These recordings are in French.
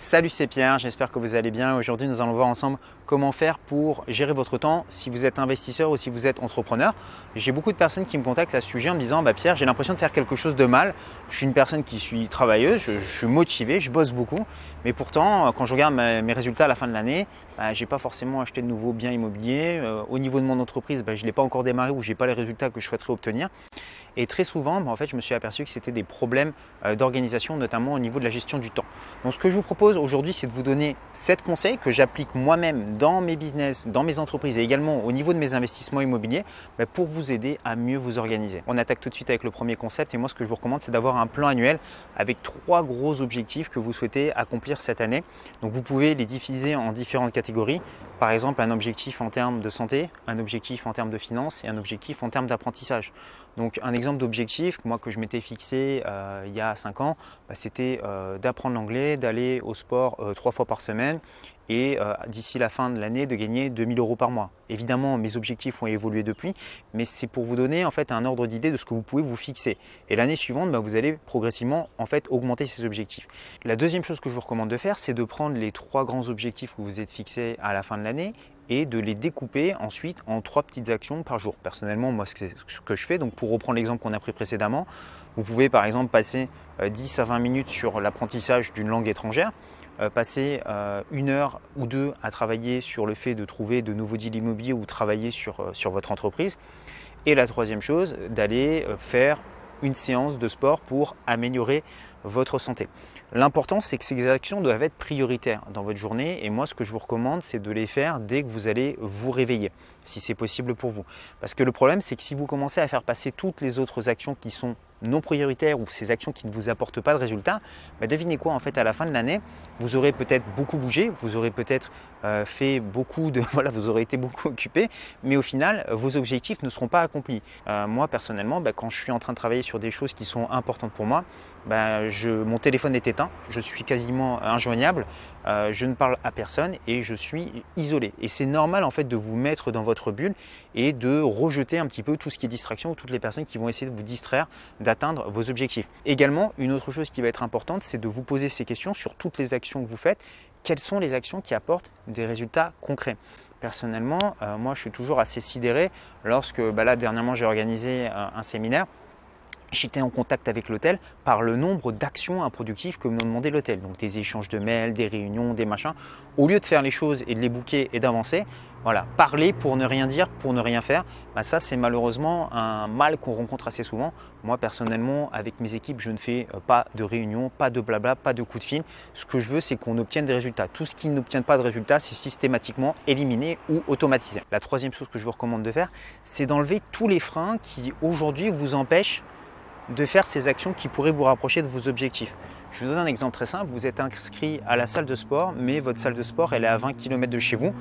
Salut, c'est Pierre, j'espère que vous allez bien. Aujourd'hui, nous allons voir ensemble comment faire pour gérer votre temps si vous êtes investisseur ou si vous êtes entrepreneur. J'ai beaucoup de personnes qui me contactent à ce sujet en me disant bah, Pierre, j'ai l'impression de faire quelque chose de mal. Je suis une personne qui suis travailleuse, je, suis motivé, je bosse beaucoup, mais pourtant, quand je regarde mes, résultats à la fin de l'année, bah, je n'ai pas forcément acheté de nouveaux biens immobiliers. Euh, au niveau de mon entreprise, bah, je ne l'ai pas encore démarré ou je n'ai pas les résultats que je souhaiterais obtenir. Et très souvent, en fait, je me suis aperçu que c'était des problèmes euh, d'organisation, notamment au niveau de la gestion du temps. Donc, ce que je vous propose aujourd'hui, c'est de vous donner 7 conseils que j'applique moi-même dans mes business, dans mes entreprises et également au niveau de mes investissements immobiliers bah, pour vous aider à mieux vous organiser. On attaque tout de suite avec le premier concept et moi, ce que je vous recommande, c'est d'avoir un plan annuel avec trois gros objectifs que vous souhaitez accomplir cette année. Donc, vous pouvez les diviser en différentes catégories. Par exemple, un objectif en termes de santé, un objectif en termes de finances et un objectif en termes d'apprentissage. Donc un exemple d'objectif, moi que je m'étais fixé euh, il y a 5 ans, bah, c'était euh, d'apprendre l'anglais, d'aller au sport euh, trois fois par semaine et d'ici la fin de l'année de gagner 2000 euros par mois. Évidemment, mes objectifs ont évolué depuis, mais c'est pour vous donner en fait un ordre d'idée de ce que vous pouvez vous fixer. Et l'année suivante, bah, vous allez progressivement en fait augmenter ces objectifs. La deuxième chose que je vous recommande de faire, c'est de prendre les trois grands objectifs que vous êtes fixés à la fin de l'année et de les découper ensuite en trois petites actions par jour. Personnellement, moi, ce que je fais. Donc, pour reprendre l'exemple qu'on a pris précédemment, vous pouvez par exemple passer 10 euh, à 20 minutes sur l'apprentissage d'une langue étrangère, euh, passer euh, une heure ou deux à travailler sur le fait de trouver de nouveaux deals immobiliers ou travailler sur, sur votre entreprise. Et la troisième chose, d'aller faire une séance de sport pour améliorer votre santé. L'important, c'est que ces actions doivent être prioritaires dans votre journée et moi, ce que je vous recommande, c'est de les faire dès que vous allez vous réveiller, si c'est possible pour vous. Parce que le problème, c'est que si vous commencez à faire passer toutes les autres actions qui sont non prioritaires ou ces actions qui ne vous apportent pas de résultats, bah, devinez quoi, en fait, à la fin de l'année, vous aurez peut-être beaucoup bougé, vous aurez peut-être euh, fait beaucoup de. Voilà, vous aurez été beaucoup occupé, mais au final, vos objectifs ne seront pas accomplis. Euh, moi, personnellement, bah, quand je suis en train de travailler sur des choses qui sont importantes pour moi, bah, mon téléphone est éteint, je suis quasiment injoignable, euh, je ne parle à personne et je suis isolé. Et c'est normal en fait de vous mettre dans votre bulle et de rejeter un petit peu tout ce qui est distraction ou toutes les personnes qui vont essayer de vous distraire d'atteindre vos objectifs. Également, une autre chose qui va être importante, c'est de vous poser ces questions sur toutes les actions que vous faites. Quelles sont les actions qui apportent des résultats concrets? Personnellement, euh, moi je suis toujours assez sidéré lorsque bah là dernièrement j'ai organisé un séminaire j'étais en contact avec l'hôtel par le nombre d'actions improductives que me demandait l'hôtel. Donc des échanges de mails, des réunions, des machins. Au lieu de faire les choses et de les bouquer et d'avancer, voilà, parler pour ne rien dire, pour ne rien faire, bah ça c'est malheureusement un mal qu'on rencontre assez souvent. Moi personnellement, avec mes équipes, je ne fais euh, pas de réunions, pas de blabla, pas de coups de fil. Ce que je veux, c'est qu'on obtienne des résultats. Tout ce qui n'obtient pas de résultats, c'est systématiquement éliminé ou automatisé. La troisième chose que je vous recommande de faire, c'est d'enlever tous les freins qui aujourd'hui vous empêchent de faire ces actions qui pourraient vous rapprocher de vos objectifs. Je vous donne un exemple très simple. Vous êtes inscrit à la salle de sport, mais votre salle de sport, elle est à 20 km de chez vous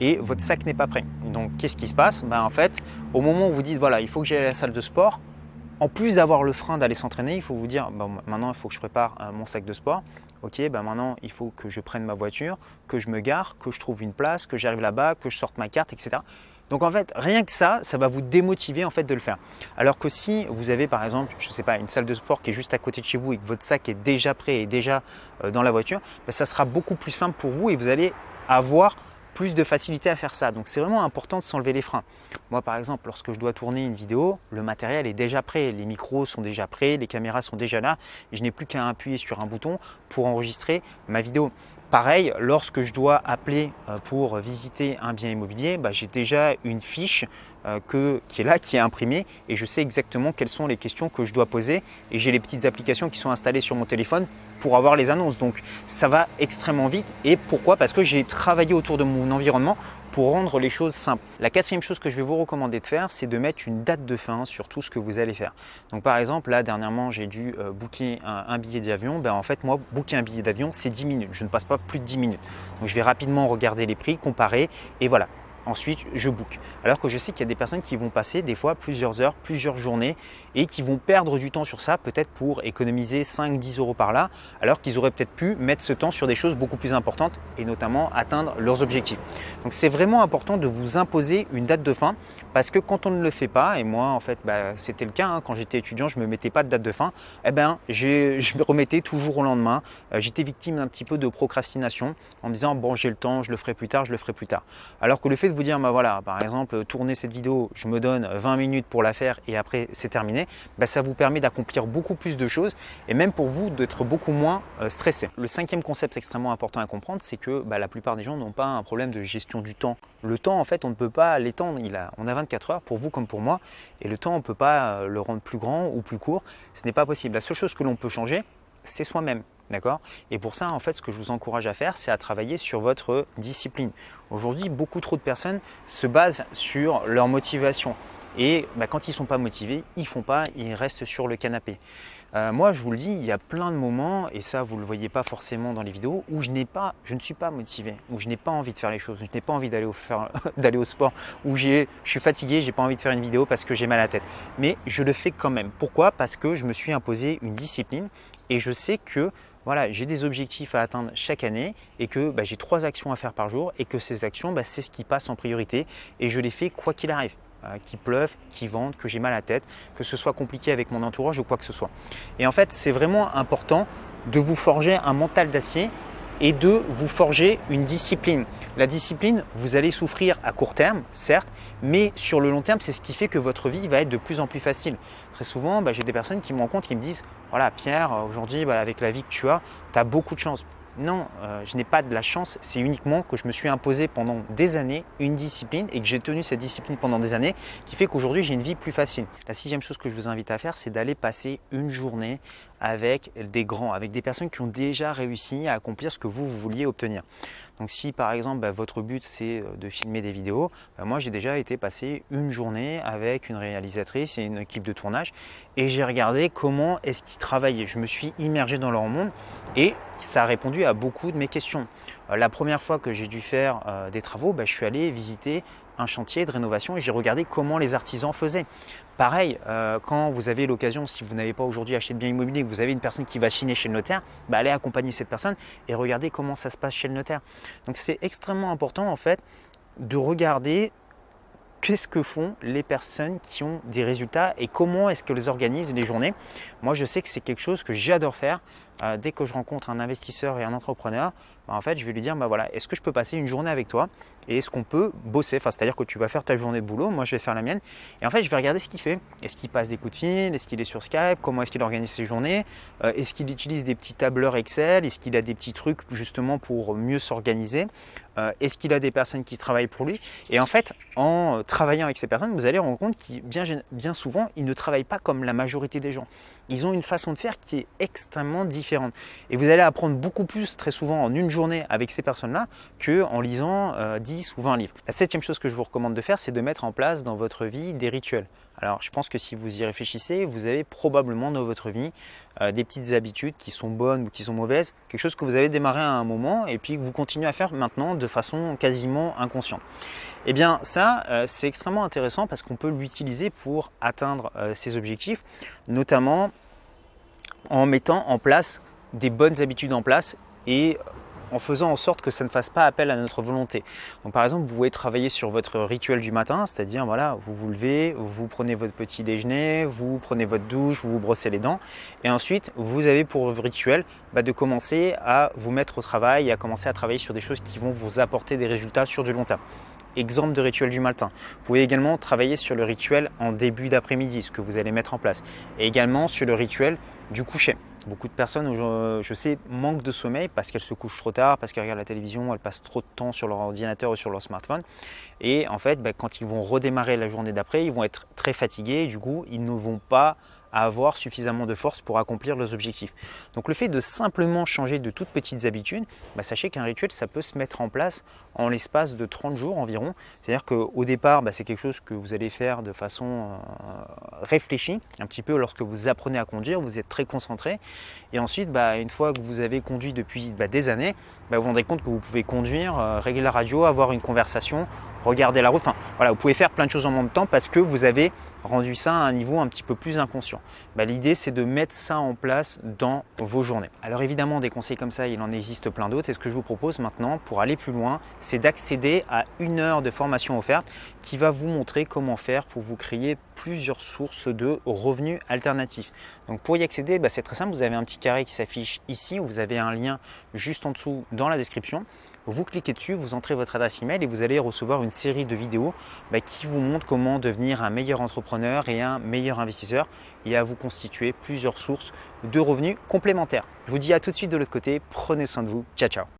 et votre sac n'est pas prêt. Donc, qu'est-ce qui se passe? Ben, En fait, au moment où vous dites, voilà, il faut que j'aille à la salle de sport, en plus d'avoir le frein d'aller s'entraîner, il faut vous dire, maintenant, il faut que je prépare euh, mon sac de sport. Ok, ben maintenant, il faut que je prenne ma voiture, que je me gare, que je trouve une place, que j'arrive là-bas, que je sorte ma carte, etc. Donc en fait, rien que ça, ça va vous démotiver en fait de le faire. Alors que si vous avez par exemple, je ne sais pas, une salle de sport qui est juste à côté de chez vous et que votre sac est déjà prêt et déjà euh, dans la voiture, ben, ça sera beaucoup plus simple pour vous et vous allez avoir plus de facilité à faire ça. Donc c'est vraiment important de s'enlever les freins. Moi par exemple, lorsque je dois tourner une vidéo, le matériel est déjà prêt, les micros sont déjà prêts, les caméras sont déjà là, et je n'ai plus qu'à appuyer sur un bouton pour enregistrer ma vidéo. Pareil, lorsque je dois appeler euh, pour visiter un bien immobilier, bah, j'ai déjà une fiche euh, qui est là, qui est imprimée, et je sais exactement quelles sont les questions que je dois poser. Et j'ai les petites applications qui sont installées sur mon téléphone pour avoir les annonces. Donc ça va extrêmement vite. Et pourquoi? Parce que j'ai travaillé autour de mon environnement pour rendre les choses simples. La quatrième chose que je vais vous recommander de faire, c'est de mettre une date de fin sur tout ce que vous allez faire. Donc par exemple, là dernièrement, j'ai dû euh, booker un, billet d'avion. Ben, en fait, moi, booker un billet d'avion, c'est 10 minutes. Je ne passe pas plus de 10 minutes. Donc je vais rapidement regarder les prix, comparer et voilà. Ensuite je book. Alors que je sais qu'il y a des personnes qui vont passer des fois plusieurs heures, plusieurs journées et qui vont perdre du temps sur ça, peut-être pour économiser 5-10 euros par là, alors qu'ils auraient peut-être pu mettre ce temps sur des choses beaucoup plus importantes et notamment atteindre leurs objectifs. Donc c'est vraiment important de vous imposer une date de fin parce que quand on ne le fait pas, et moi en fait bah, c'était le cas hein, quand j'étais étudiant, je ne me mettais pas de date de fin, eh ben, je me remettais toujours au lendemain. Euh, j'étais victime d'un petit peu de procrastination en me disant bon j'ai le temps, je le ferai plus tard, je le ferai plus tard. Alors que le fait de vous dire bah voilà, par exemple tourner cette vidéo, je me donne 20 minutes pour la faire et après c'est terminé, bah, ça vous permet d'accomplir beaucoup plus de choses et même pour vous d'être beaucoup moins euh, stressé. Le cinquième concept extrêmement important à comprendre, c'est que bah, la plupart des gens n'ont pas un problème de gestion du temps. Le temps en fait on ne peut pas l'étendre, on a 24 heures pour vous comme pour moi et le temps on ne peut pas euh, le rendre plus grand ou plus court, ce n'est pas possible. La seule chose que l'on peut changer, c'est soi-même. D'accord? Et pour ça, en fait, ce que je vous encourage à faire, c'est à travailler sur votre discipline. Aujourd'hui, beaucoup trop de personnes se basent sur leur motivation. Et bah, quand ils ne sont pas motivés, ils font pas, ils restent sur le canapé. Euh, moi, je vous le dis, il y a plein de moments, et ça, vous ne le voyez pas forcément dans les vidéos, où je, pas, je ne suis pas motivé, où je n'ai pas envie de faire les choses, où je n'ai pas envie d'aller au, d'aller au sport, où je suis fatigué, j'ai pas envie de faire une vidéo parce que j'ai mal à la tête. Mais je le fais quand même. Pourquoi? Parce que je me suis imposé une discipline et je sais que voilà, j'ai des objectifs à atteindre chaque année et que bah, j'ai trois actions à faire par jour et que ces actions, bah, c'est ce qui passe en priorité et je les fais quoi qu'il arrive. Euh, qu'il pleuve, qu'il vente, que j'ai mal à la tête, que ce soit compliqué avec mon entourage ou quoi que ce soit. Et en fait, c'est vraiment important de vous forger un mental d'acier et de vous forger une discipline. La discipline, vous allez souffrir à court terme, certes, mais sur le long terme, c'est ce qui fait que votre vie va être de plus en plus facile. Très souvent, bah, j'ai des personnes qui me rencontrent qui me disent, voilà Pierre, aujourd'hui, bah, avec la vie que tu as, tu as beaucoup de chance. Non, euh, je n'ai pas de la chance, c'est uniquement que je me suis imposé pendant des années une discipline et que j'ai tenu cette discipline pendant des années qui fait qu'aujourd'hui j'ai une vie plus facile. La sixième chose que je vous invite à faire, c'est d'aller passer une journée avec des grands, avec des personnes qui ont déjà réussi à accomplir ce que vous, vouliez obtenir. Donc si par exemple bah, votre but c'est euh, de filmer des vidéos, bah, moi j'ai déjà été passer une journée avec une réalisatrice et une équipe de tournage et j'ai regardé comment est-ce qu'ils travaillaient. Je me suis immergé dans leur monde et ça a répondu à beaucoup de mes questions. Euh, la première fois que j'ai dû faire euh, des travaux, bah, je suis allé visiter un chantier de rénovation et j'ai regardé comment les artisans faisaient. Pareil, euh, quand vous avez l'occasion, si vous n'avez pas aujourd'hui acheté de bien immobilier, que vous avez une personne qui va chiner chez le notaire, bah, allez accompagner cette personne et regardez comment ça se passe chez le notaire. Donc c'est extrêmement important en fait de regarder qu'est-ce que font les personnes qui ont des résultats et comment est-ce qu'elles organisent les journées. Moi, je sais que c'est quelque chose que j'adore faire. Euh, dès que je rencontre un investisseur et un entrepreneur, bah, en fait, je vais lui dire, bah voilà, est-ce que je peux passer une journée avec toi et est-ce qu'on peut bosser? Enfin, C'est-à-dire que tu vas faire ta journée de boulot, moi je vais faire la mienne. Et en fait, je vais regarder ce qu'il fait. Est-ce qu'il passe des coups de fil? Est-ce qu'il est sur Skype? Comment est-ce qu'il organise ses journées? Euh, Est-ce qu'il utilise des petits tableurs Excel? Est-ce qu'il a des petits trucs justement pour mieux s'organiser? Euh, Est-ce qu'il a des personnes qui travaillent pour lui? Et en fait, en travaillant avec ces personnes, vous allez rendre compte que bien, bien souvent, ils ne travaillent pas comme la majorité des gens. Ils ont une façon de faire qui est extrêmement différente. Et vous allez apprendre beaucoup plus très souvent en une journée avec ces personnes-là qu'en lisant 10 euh, ou 20 livres. La septième chose que je vous recommande de faire, c'est de mettre en place dans votre vie des rituels. Alors je pense que si vous y réfléchissez, vous avez probablement dans votre vie euh, des petites habitudes qui sont bonnes ou qui sont mauvaises, quelque chose que vous avez démarré à un moment et puis que vous continuez à faire maintenant de façon quasiment inconsciente. Eh bien ça, euh, c'est extrêmement intéressant parce qu'on peut l'utiliser pour atteindre ses objectifs, notamment en mettant en place des bonnes habitudes en place et en faisant en sorte que ça ne fasse pas appel à notre volonté. Donc par exemple, vous pouvez travailler sur votre rituel du matin, c'est-à-dire voilà, vous vous levez, vous prenez votre petit déjeuner, vous prenez votre douche, vous vous brossez les dents, et ensuite vous avez pour rituel bah, de commencer à vous mettre au travail et à commencer à travailler sur des choses qui vont vous apporter des résultats sur du long terme exemple de rituel du matin. Vous pouvez également travailler sur le rituel en début d'après-midi, ce que vous allez mettre en place. Et également sur le rituel du coucher. Beaucoup de personnes, je, sais, manquent de sommeil parce qu'elles se couchent trop tard, parce qu'elles regardent la télévision, elles passent trop de temps sur leur ordinateur ou sur leur smartphone. Et en fait, bah, quand ils vont redémarrer la journée d'après, ils vont être très fatigués du coup, ils ne vont pas à avoir suffisamment de force pour accomplir leurs objectifs. Donc le fait de simplement changer de toutes petites habitudes, bah, sachez qu'un rituel, ça peut se mettre en place en l'espace de 30 jours environ. C'est-à-dire qu'au départ, bah, c'est quelque chose que vous allez faire de façon euh, réfléchie, un petit peu lorsque vous apprenez à conduire, vous êtes très concentré. Et ensuite, bah, une fois que vous avez conduit depuis des années, vous vous rendrez compte que vous pouvez conduire, euh, régler la radio, avoir une conversation, regarder la route. Enfin, voilà, vous pouvez faire plein de choses en même temps parce que vous avez rendu ça à un niveau un petit peu plus inconscient. Bah, l'idée, c'est de mettre ça en place dans vos journées. Alors évidemment, des conseils comme ça, il en existe plein d'autres. Et ce que je vous propose maintenant, pour aller plus loin, c'est d'accéder à une heure de formation offerte qui va vous montrer comment faire pour vous créer plusieurs sources de revenus alternatifs. Donc pour y accéder, bah, c'est très simple. Vous avez un petit carré qui s'affiche ici, où vous avez un lien juste en dessous dans la description. Vous cliquez dessus, vous entrez votre adresse email et vous allez recevoir une série de vidéos bah, qui vous montrent comment devenir un meilleur entrepreneur et un meilleur investisseur et à vous constituer plusieurs sources de revenus complémentaires. Je vous dis à tout de suite de l'autre côté. Prenez soin de vous. Ciao, ciao.